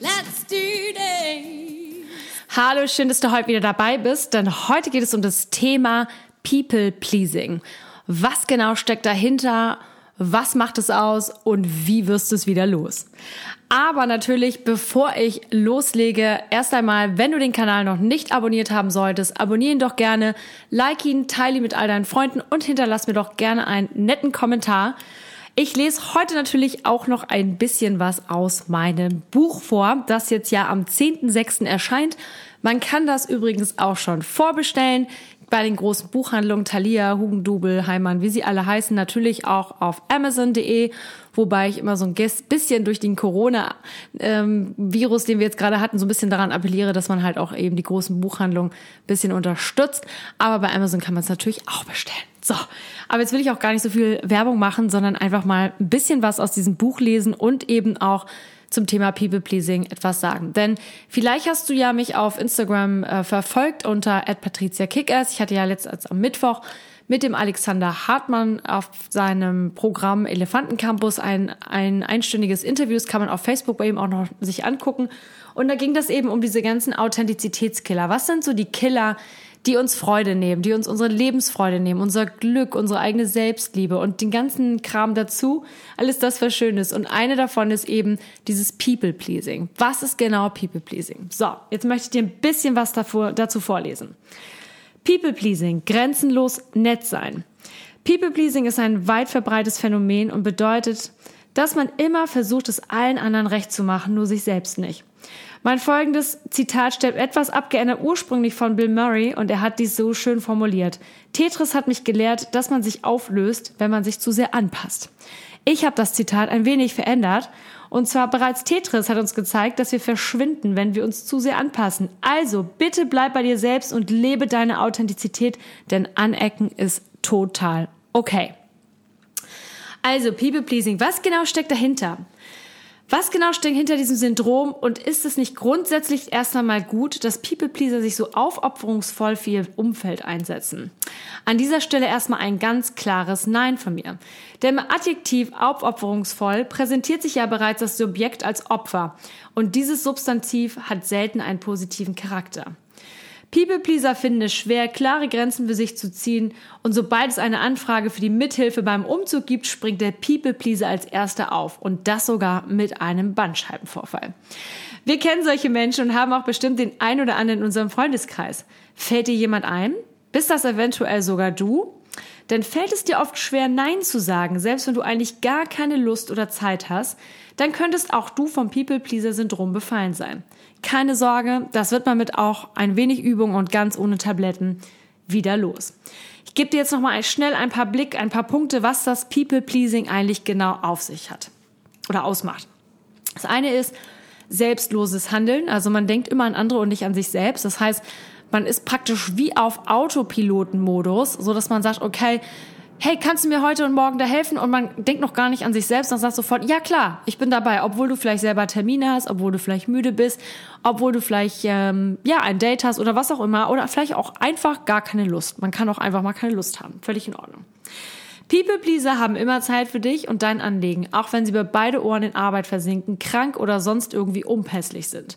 let's do this! Hallo, schön, dass du heute wieder dabei bist, denn heute geht es um das Thema People Pleasing. Was genau steckt dahinter? Was macht es aus und wie wirst du es wieder los? Aber natürlich, bevor ich loslege, erst einmal, wenn du den Kanal noch nicht abonniert haben solltest, abonniere ihn doch gerne, like ihn, teile ihn mit all deinen Freunden und hinterlass mir doch gerne einen netten Kommentar. Ich lese heute natürlich auch noch ein bisschen was aus meinem Buch vor, das jetzt ja am 10.06. erscheint. Man kann das übrigens auch schon vorbestellen bei den großen Buchhandlungen Thalia, Hugendubel, Heimann, wie sie alle heißen, natürlich auch auf Amazon.de, wobei ich immer so ein bisschen durch den Corona-Virus, ähm, den wir jetzt gerade hatten, so ein bisschen daran appelliere, dass man halt auch eben die großen Buchhandlungen ein bisschen unterstützt. Aber bei Amazon kann man es natürlich auch bestellen. So, aber jetzt will ich auch gar nicht so viel Werbung machen, sondern einfach mal ein bisschen was aus diesem Buch lesen und eben auch zum Thema People Pleasing etwas sagen. Denn vielleicht hast du ja mich auf Instagram äh, verfolgt unter @patriziakickers. Ich hatte ja letztens am Mittwoch mit dem Alexander Hartmann auf seinem Programm Elefantencampus ein, ein einstündiges Interview. Das kann man auf Facebook bei ihm auch noch sich angucken. Und da ging das eben um diese ganzen Authentizitätskiller. Was sind so die Killer, die uns Freude nehmen, die uns unsere Lebensfreude nehmen, unser Glück, unsere eigene Selbstliebe und den ganzen Kram dazu. Alles das, was schön ist. Und eine davon ist eben dieses People-Pleasing. Was ist genau People-Pleasing? So, jetzt möchte ich dir ein bisschen was davor, dazu vorlesen. People-Pleasing, grenzenlos nett sein. People-Pleasing ist ein weit verbreitetes Phänomen und bedeutet, dass man immer versucht, es allen anderen recht zu machen, nur sich selbst nicht. Mein folgendes Zitat stellt etwas abgeändert ursprünglich von Bill Murray und er hat dies so schön formuliert. Tetris hat mich gelehrt, dass man sich auflöst, wenn man sich zu sehr anpasst. Ich habe das Zitat ein wenig verändert und zwar bereits Tetris hat uns gezeigt, dass wir verschwinden, wenn wir uns zu sehr anpassen. Also bitte bleib bei dir selbst und lebe deine Authentizität, denn Anecken ist total okay. Also People Pleasing, was genau steckt dahinter? Was genau steckt hinter diesem Syndrom und ist es nicht grundsätzlich erst einmal gut, dass People-Pleaser sich so aufopferungsvoll für ihr Umfeld einsetzen? An dieser Stelle erstmal ein ganz klares Nein von mir. Denn im Adjektiv aufopferungsvoll präsentiert sich ja bereits das Subjekt als Opfer und dieses Substantiv hat selten einen positiven Charakter. People-Pleaser finden es schwer, klare Grenzen für sich zu ziehen und sobald es eine Anfrage für die Mithilfe beim Umzug gibt, springt der People-Pleaser als erster auf und das sogar mit einem Bandscheibenvorfall. Wir kennen solche Menschen und haben auch bestimmt den ein oder anderen in unserem Freundeskreis. Fällt dir jemand ein? Bist das eventuell sogar du? Denn fällt es dir oft schwer, Nein zu sagen, selbst wenn du eigentlich gar keine Lust oder Zeit hast, dann könntest auch du vom People-Pleaser-Syndrom befallen sein. Keine Sorge, das wird man mit auch ein wenig Übung und ganz ohne Tabletten wieder los. Ich gebe dir jetzt noch mal schnell ein paar Blick, ein paar Punkte, was das People-Pleasing eigentlich genau auf sich hat oder ausmacht. Das eine ist selbstloses Handeln, also man denkt immer an andere und nicht an sich selbst. Das heißt, man ist praktisch wie auf Autopilotenmodus, so dass man sagt, okay, hey, kannst du mir heute und morgen da helfen? Und man denkt noch gar nicht an sich selbst und sagt sofort, ja klar, ich bin dabei, obwohl du vielleicht selber Termine hast, obwohl du vielleicht müde bist, obwohl du vielleicht ähm, ja ein Date hast oder was auch immer oder vielleicht auch einfach gar keine Lust. Man kann auch einfach mal keine Lust haben, völlig in Ordnung. People-Pleaser haben immer Zeit für dich und dein Anliegen, auch wenn sie bei beide Ohren in Arbeit versinken, krank oder sonst irgendwie unpässlich sind.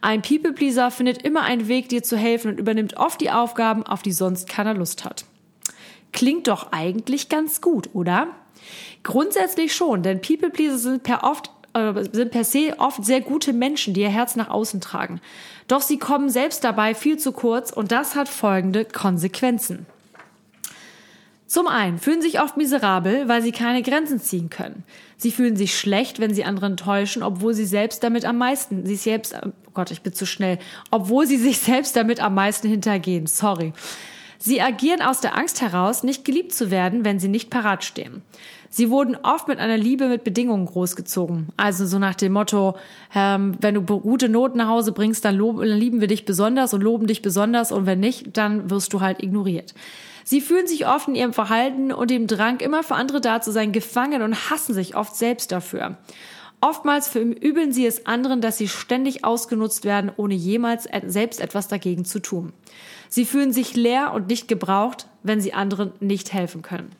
Ein People-Pleaser findet immer einen Weg, dir zu helfen und übernimmt oft die Aufgaben, auf die sonst keiner Lust hat. Klingt doch eigentlich ganz gut, oder? Grundsätzlich schon, denn People Pleaser sind per oft äh, sind per se oft sehr gute Menschen, die ihr Herz nach außen tragen. Doch sie kommen selbst dabei viel zu kurz und das hat folgende Konsequenzen. Zum einen fühlen sich oft miserabel, weil sie keine Grenzen ziehen können. Sie fühlen sich schlecht, wenn sie anderen täuschen, obwohl sie selbst damit am meisten, sie selbst, Gott, ich bin zu schnell, obwohl sie sich selbst damit am meisten hintergehen. Sorry. Sie agieren aus der Angst heraus, nicht geliebt zu werden, wenn sie nicht parat stehen. Sie wurden oft mit einer Liebe mit Bedingungen großgezogen. Also so nach dem Motto, ähm, wenn du gute Noten nach Hause bringst, dann, lob, dann lieben wir dich besonders und loben dich besonders und wenn nicht, dann wirst du halt ignoriert. Sie fühlen sich oft in ihrem Verhalten und dem Drang, immer für andere da zu sein, gefangen und hassen sich oft selbst dafür. Oftmals verübeln sie es anderen, dass sie ständig ausgenutzt werden, ohne jemals selbst etwas dagegen zu tun. Sie fühlen sich leer und nicht gebraucht, wenn sie anderen nicht helfen können.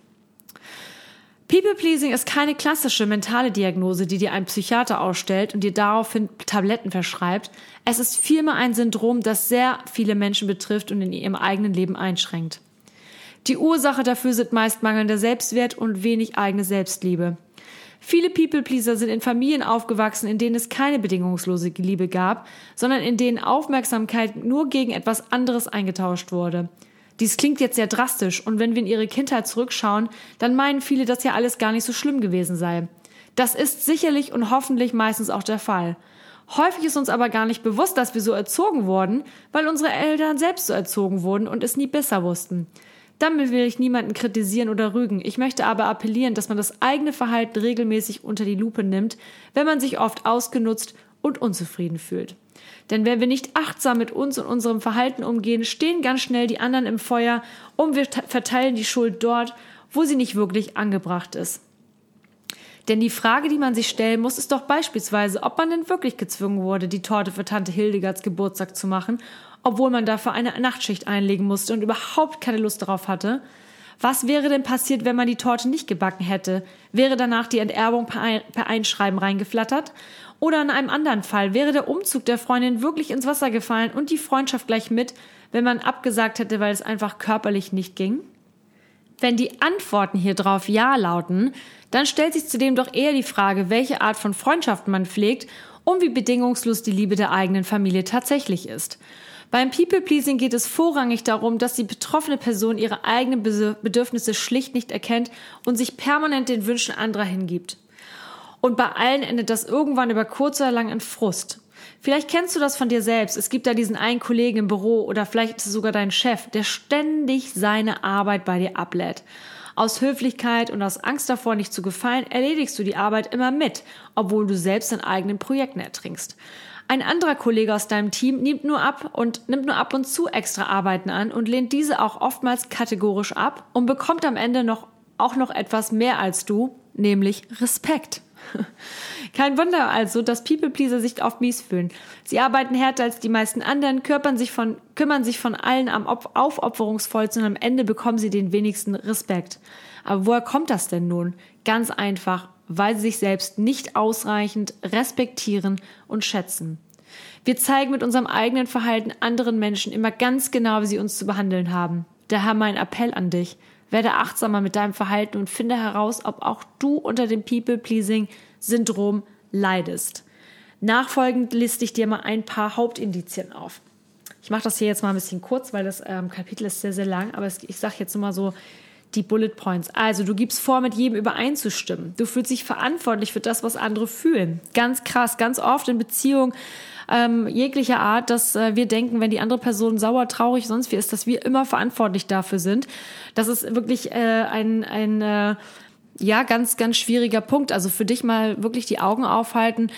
People-Pleasing ist keine klassische mentale Diagnose, die dir ein Psychiater ausstellt und dir daraufhin Tabletten verschreibt. Es ist vielmehr ein Syndrom, das sehr viele Menschen betrifft und in ihrem eigenen Leben einschränkt. Die Ursache dafür sind meist mangelnder Selbstwert und wenig eigene Selbstliebe. Viele People-Pleaser sind in Familien aufgewachsen, in denen es keine bedingungslose Liebe gab, sondern in denen Aufmerksamkeit nur gegen etwas anderes eingetauscht wurde. Dies klingt jetzt sehr drastisch und wenn wir in ihre Kindheit zurückschauen, dann meinen viele, dass ja alles gar nicht so schlimm gewesen sei. Das ist sicherlich und hoffentlich meistens auch der Fall. Häufig ist uns aber gar nicht bewusst, dass wir so erzogen wurden, weil unsere Eltern selbst so erzogen wurden und es nie besser wussten. Damit will ich niemanden kritisieren oder rügen. Ich möchte aber appellieren, dass man das eigene Verhalten regelmäßig unter die Lupe nimmt, wenn man sich oft ausgenutzt und unzufrieden fühlt. Denn wenn wir nicht achtsam mit uns und unserem Verhalten umgehen, stehen ganz schnell die anderen im Feuer und wir verteilen die Schuld dort, wo sie nicht wirklich angebracht ist. Denn die Frage, die man sich stellen muss, ist doch beispielsweise, ob man denn wirklich gezwungen wurde, die Torte für Tante Hildegards Geburtstag zu machen, obwohl man dafür eine Nachtschicht einlegen musste und überhaupt keine Lust darauf hatte. Was wäre denn passiert, wenn man die Torte nicht gebacken hätte? Wäre danach die Enterbung per Einschreiben reingeflattert? Oder in einem anderen Fall wäre der Umzug der Freundin wirklich ins Wasser gefallen und die Freundschaft gleich mit, wenn man abgesagt hätte, weil es einfach körperlich nicht ging? Wenn die Antworten hier drauf Ja lauten, dann stellt sich zudem doch eher die Frage, welche Art von Freundschaften man pflegt und wie bedingungslos die Liebe der eigenen Familie tatsächlich ist. Beim People-Pleasing geht es vorrangig darum, dass die betroffene Person ihre eigenen Bedürfnisse schlicht nicht erkennt und sich permanent den Wünschen anderer hingibt. Und bei allen endet das irgendwann über kurz oder lang in Frust. Vielleicht kennst du das von dir selbst. Es gibt da diesen einen Kollegen im Büro oder vielleicht ist es sogar dein Chef, der ständig seine Arbeit bei dir ablädt. Aus Höflichkeit und aus Angst davor, nicht zu gefallen, erledigst du die Arbeit immer mit, obwohl du selbst in eigenen Projekten ertrinkst. Ein anderer Kollege aus deinem Team nimmt nur ab und nimmt nur ab und zu extra Arbeiten an und lehnt diese auch oftmals kategorisch ab und bekommt am Ende noch auch noch etwas mehr als du, nämlich Respekt. Kein Wunder also, dass People-Pleaser sich oft mies fühlen. Sie arbeiten härter als die meisten anderen, kümmern sich von, kümmern sich von allen am aufopferungsvollsten und am Ende bekommen sie den wenigsten Respekt. Aber woher kommt das denn nun? Ganz einfach, weil sie sich selbst nicht ausreichend respektieren und schätzen. Wir zeigen mit unserem eigenen Verhalten anderen Menschen immer ganz genau, wie sie uns zu behandeln haben. Daher mein Appell an dich. Werde achtsamer mit deinem Verhalten und finde heraus, ob auch du unter dem People-Pleasing-Syndrom leidest. Nachfolgend liste ich dir mal ein paar Hauptindizien auf. Ich mache das hier jetzt mal ein bisschen kurz, weil das ähm, Kapitel ist sehr, sehr lang, aber ich sage jetzt nur mal so die Bullet Points. Also, du gibst vor, mit jedem übereinzustimmen. Du fühlst dich verantwortlich für das, was andere fühlen. Ganz krass, ganz oft in Beziehungen ähm, jeglicher Art, dass äh, wir denken, wenn die andere Person sauer, traurig, sonst wie ist, dass wir immer verantwortlich dafür sind. Das ist wirklich äh, ein, ein äh, ja, ganz, ganz schwieriger Punkt. Also für dich mal wirklich die Augen aufhalten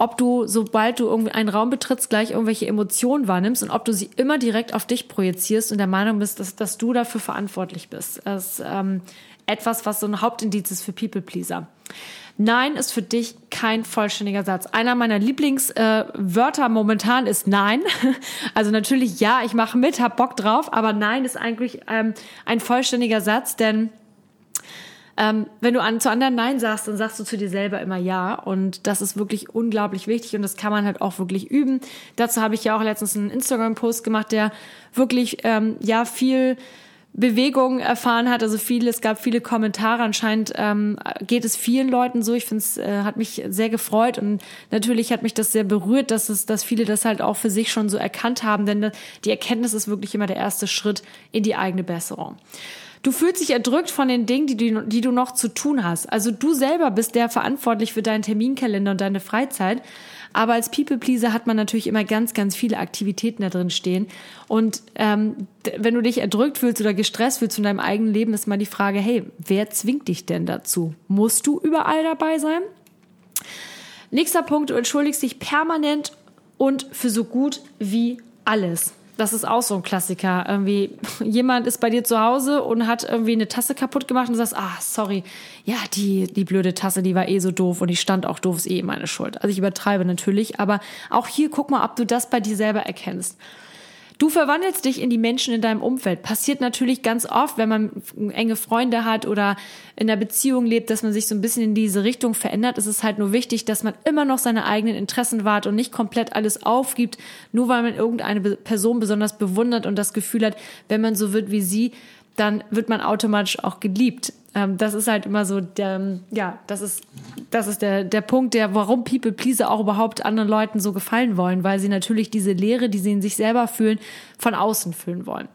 ob du, sobald du irgendwie einen Raum betrittst, gleich irgendwelche Emotionen wahrnimmst und ob du sie immer direkt auf dich projizierst und der Meinung bist, dass, dass du dafür verantwortlich bist. Das ist ähm, etwas, was so ein Hauptindiz ist für People-Pleaser. Nein ist für dich kein vollständiger Satz. Einer meiner Lieblingswörter äh, momentan ist Nein. Also natürlich ja, ich mache mit, hab Bock drauf, aber Nein ist eigentlich ähm, ein vollständiger Satz, denn ähm, wenn du an, zu anderen Nein sagst, dann sagst du zu dir selber immer Ja. Und das ist wirklich unglaublich wichtig und das kann man halt auch wirklich üben. Dazu habe ich ja auch letztens einen Instagram-Post gemacht, der wirklich ähm, ja viel Bewegung erfahren hat, also viele, es gab viele Kommentare. Anscheinend ähm, geht es vielen Leuten so. Ich finde es äh, hat mich sehr gefreut und natürlich hat mich das sehr berührt, dass es, dass viele das halt auch für sich schon so erkannt haben, denn die Erkenntnis ist wirklich immer der erste Schritt in die eigene Besserung. Du fühlst dich erdrückt von den Dingen, die du, die du noch zu tun hast. Also du selber bist der verantwortlich für deinen Terminkalender und deine Freizeit. Aber als People-Pleaser hat man natürlich immer ganz, ganz viele Aktivitäten da drin stehen. Und ähm, wenn du dich erdrückt fühlst oder gestresst fühlst in deinem eigenen Leben, ist mal die Frage, hey, wer zwingt dich denn dazu? Musst du überall dabei sein? Nächster Punkt, du entschuldigst dich permanent und für so gut wie alles. Das ist auch so ein Klassiker. Irgendwie, jemand ist bei dir zu Hause und hat irgendwie eine Tasse kaputt gemacht und du sagst, ah, sorry, ja, die, die blöde Tasse, die war eh so doof und die stand auch doof, ist eh meine Schuld. Also ich übertreibe natürlich, aber auch hier guck mal, ob du das bei dir selber erkennst. Du verwandelst dich in die Menschen in deinem Umfeld. Passiert natürlich ganz oft, wenn man enge Freunde hat oder in einer Beziehung lebt, dass man sich so ein bisschen in diese Richtung verändert. Es ist halt nur wichtig, dass man immer noch seine eigenen Interessen wahrt und nicht komplett alles aufgibt, nur weil man irgendeine Person besonders bewundert und das Gefühl hat, wenn man so wird wie sie, dann wird man automatisch auch geliebt. Ähm, das ist halt immer so der, ja, das ist, das ist der, der Punkt, der, warum People Pleaser auch überhaupt anderen Leuten so gefallen wollen, weil sie natürlich diese Leere, die sie in sich selber fühlen, von außen füllen wollen.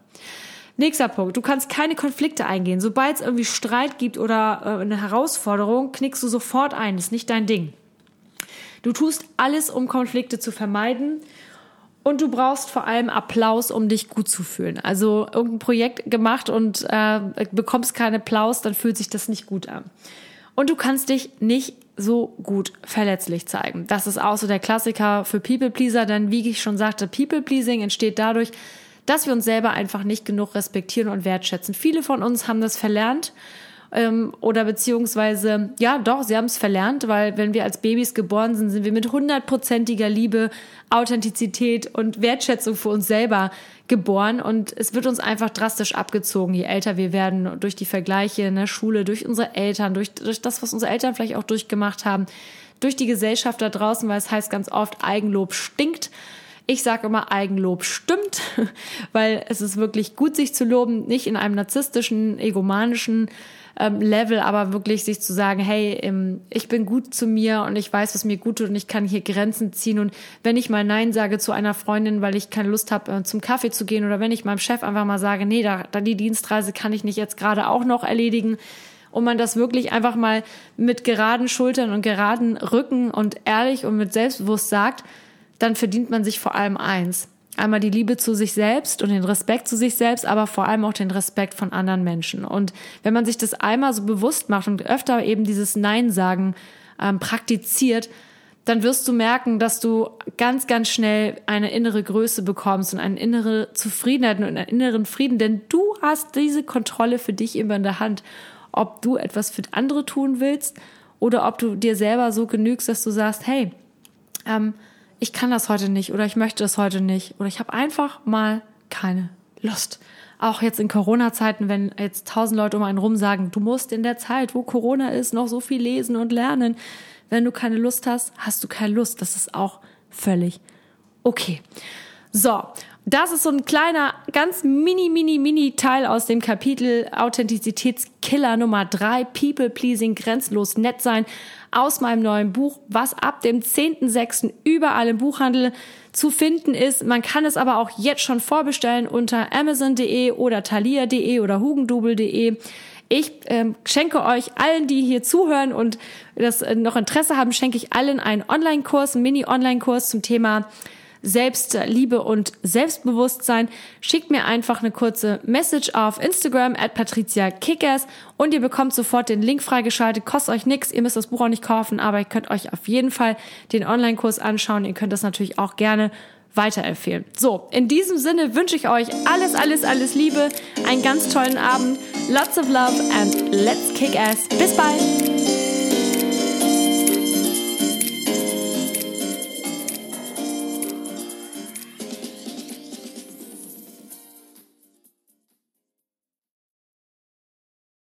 Nächster Punkt. Du kannst keine Konflikte eingehen. Sobald es irgendwie Streit gibt oder äh, eine Herausforderung, knickst du sofort ein. Das ist nicht dein Ding. Du tust alles, um Konflikte zu vermeiden und du brauchst vor allem Applaus, um dich gut zu fühlen. Also irgendein Projekt gemacht und äh, bekommst keinen Applaus, dann fühlt sich das nicht gut an. Und du kannst dich nicht so gut verletzlich zeigen. Das ist auch so der Klassiker für People Pleaser, denn wie ich schon sagte, People Pleasing entsteht dadurch, dass wir uns selber einfach nicht genug respektieren und wertschätzen. Viele von uns haben das verlernt ähm, oder beziehungsweise, ja doch, sie haben es verlernt, weil wenn wir als Babys geboren sind, sind wir mit hundertprozentiger Liebe, Authentizität und Wertschätzung für uns selber geboren und es wird uns einfach drastisch abgezogen, je älter wir werden, durch die Vergleiche in der Schule, durch unsere Eltern, durch, durch das, was unsere Eltern vielleicht auch durchgemacht haben, durch die Gesellschaft da draußen, weil es heißt ganz oft, Eigenlob stinkt. Ich sage immer, Eigenlob stimmt, weil es ist wirklich gut, sich zu loben, nicht in einem narzisstischen, egomanischen ähm, Level, aber wirklich sich zu sagen, hey, ähm, ich bin gut zu mir und ich weiß, was mir gut tut und ich kann hier Grenzen ziehen. Und wenn ich mal Nein sage zu einer Freundin, weil ich keine Lust habe, äh, zum Kaffee zu gehen, oder wenn ich meinem Chef einfach mal sage, nee, da, da die Dienstreise kann ich nicht jetzt gerade auch noch erledigen, und man das wirklich einfach mal mit geraden Schultern und geraden Rücken und ehrlich und mit Selbstbewusst sagt, dann verdient man sich vor allem eins. Einmal die Liebe zu sich selbst und den Respekt zu sich selbst, aber vor allem auch den Respekt von anderen Menschen. Und wenn man sich das einmal so bewusst macht und öfter eben dieses Nein sagen ähm, praktiziert, dann wirst du merken, dass du ganz, ganz schnell eine innere Größe bekommst und eine innere Zufriedenheit und einen inneren Frieden, denn du hast diese Kontrolle für dich immer in der Hand, ob du etwas für andere tun willst oder ob du dir selber so genügst, dass du sagst, hey, ähm, ich kann das heute nicht oder ich möchte das heute nicht oder ich habe einfach mal keine Lust. Auch jetzt in Corona-Zeiten, wenn jetzt tausend Leute um einen rum sagen, du musst in der Zeit, wo Corona ist, noch so viel lesen und lernen. Wenn du keine Lust hast, hast du keine Lust. Das ist auch völlig okay. So, das ist so ein kleiner, ganz mini, mini, mini Teil aus dem Kapitel Authentizitätskiller Nummer drei People Pleasing, grenzenlos nett sein aus meinem neuen Buch, was ab dem 10.06. überall im Buchhandel zu finden ist. Man kann es aber auch jetzt schon vorbestellen unter amazon.de oder thalia.de oder hugendubel.de. Ich ähm, schenke euch allen, die hier zuhören und das äh, noch Interesse haben, schenke ich allen einen Online-Kurs, einen Mini-Online-Kurs zum Thema Selbstliebe und Selbstbewusstsein, schickt mir einfach eine kurze Message auf Instagram at Patricia Kickers und ihr bekommt sofort den Link freigeschaltet. Kostet euch nichts, ihr müsst das Buch auch nicht kaufen, aber ihr könnt euch auf jeden Fall den Online-Kurs anschauen. Ihr könnt das natürlich auch gerne weiterempfehlen. So, in diesem Sinne wünsche ich euch alles, alles, alles Liebe, einen ganz tollen Abend, lots of love and let's kick ass. Bis bald!